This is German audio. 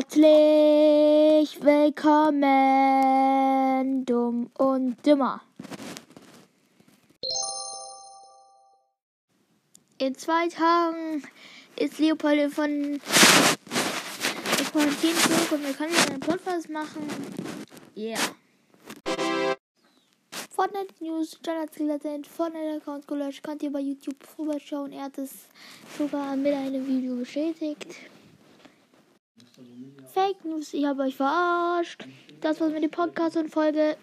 Herzlich willkommen, dumm und dümmer. In zwei Tagen ist Leopold von Quarantäne zurück und wir können einen Podcast machen. Yeah. Fortnite News, Standard-Ziele sind Fortnite-Accounts gelöscht. Könnt ihr bei YouTube vorbeischauen. Er hat es sogar mit einem Video bestätigt. Fake News, ich habe euch verarscht. Das war's mit dem Podcast und Folge